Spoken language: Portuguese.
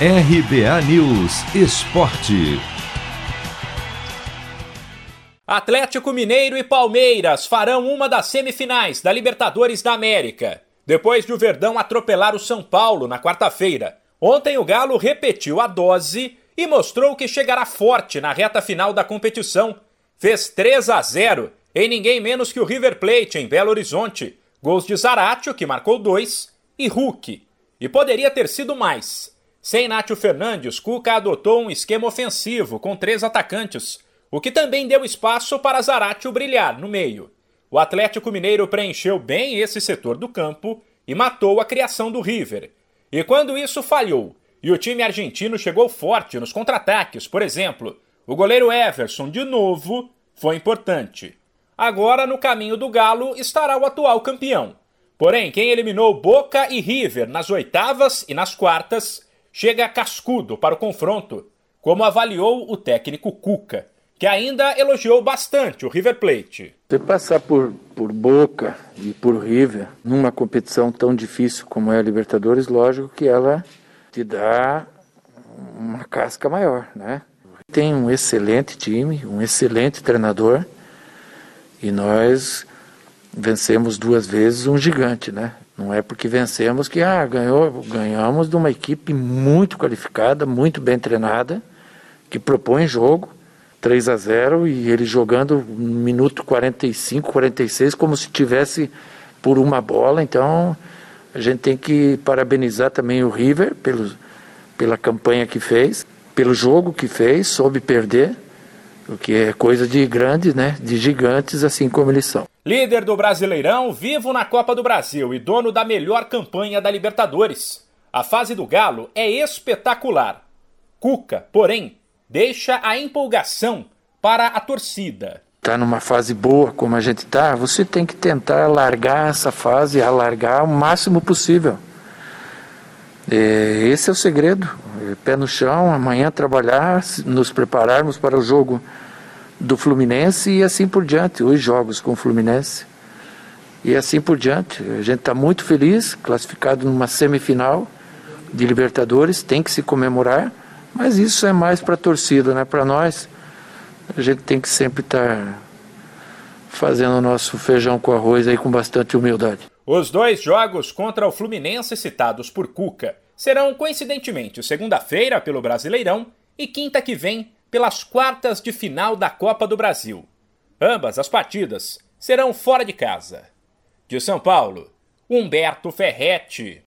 RBA News Esporte. Atlético Mineiro e Palmeiras farão uma das semifinais da Libertadores da América. Depois de o Verdão atropelar o São Paulo na quarta-feira, ontem o Galo repetiu a dose e mostrou que chegará forte na reta final da competição. Fez 3 a 0 em ninguém menos que o River Plate em Belo Horizonte. Gols de Zaratio, que marcou dois, e Hulk. E poderia ter sido mais. Sem Nátio Fernandes, Cuca adotou um esquema ofensivo com três atacantes, o que também deu espaço para Zaratio brilhar no meio. O Atlético Mineiro preencheu bem esse setor do campo e matou a criação do River. E quando isso falhou e o time argentino chegou forte nos contra-ataques, por exemplo, o goleiro Everson, de novo, foi importante. Agora, no caminho do Galo, estará o atual campeão. Porém, quem eliminou Boca e River nas oitavas e nas quartas chega cascudo para o confronto, como avaliou o técnico Cuca, que ainda elogiou bastante o River Plate. Você passar por, por Boca e por River numa competição tão difícil como é a Libertadores, lógico que ela te dá uma casca maior, né? Tem um excelente time, um excelente treinador e nós vencemos duas vezes um gigante, né? Não é porque vencemos que ah, ganhou, ganhamos de uma equipe muito qualificada, muito bem treinada, que propõe jogo, 3 a 0 e ele jogando no minuto 45, 46 como se tivesse por uma bola. Então, a gente tem que parabenizar também o River pelo, pela campanha que fez, pelo jogo que fez, soube perder, o que é coisa de grandes, né, de gigantes assim como eles são. Líder do Brasileirão, vivo na Copa do Brasil e dono da melhor campanha da Libertadores. A fase do Galo é espetacular. Cuca, porém, deixa a empolgação para a torcida. Tá numa fase boa como a gente tá, você tem que tentar alargar essa fase, alargar o máximo possível. É, esse é o segredo. É, pé no chão, amanhã trabalhar, nos prepararmos para o jogo do Fluminense e assim por diante, os jogos com o Fluminense e assim por diante. A gente está muito feliz, classificado numa semifinal de Libertadores, tem que se comemorar, mas isso é mais para a torcida, né? Para nós, a gente tem que sempre estar tá fazendo o nosso feijão com arroz aí com bastante humildade. Os dois jogos contra o Fluminense citados por Cuca serão coincidentemente segunda-feira pelo Brasileirão e quinta que vem pelas quartas de final da Copa do Brasil. Ambas as partidas serão fora de casa. De São Paulo, Humberto Ferretti.